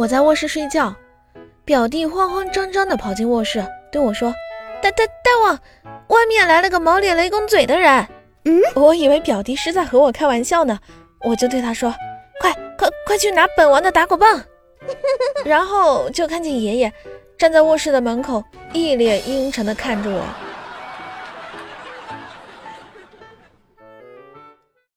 我在卧室睡觉，表弟慌慌张张地跑进卧室，对我说：“大大大王，外面来了个毛脸雷公嘴的人。”嗯，我以为表弟是在和我开玩笑呢，我就对他说：“快快快去拿本王的打狗棒！”然后就看见爷爷站在卧室的门口，一脸阴沉地看着我。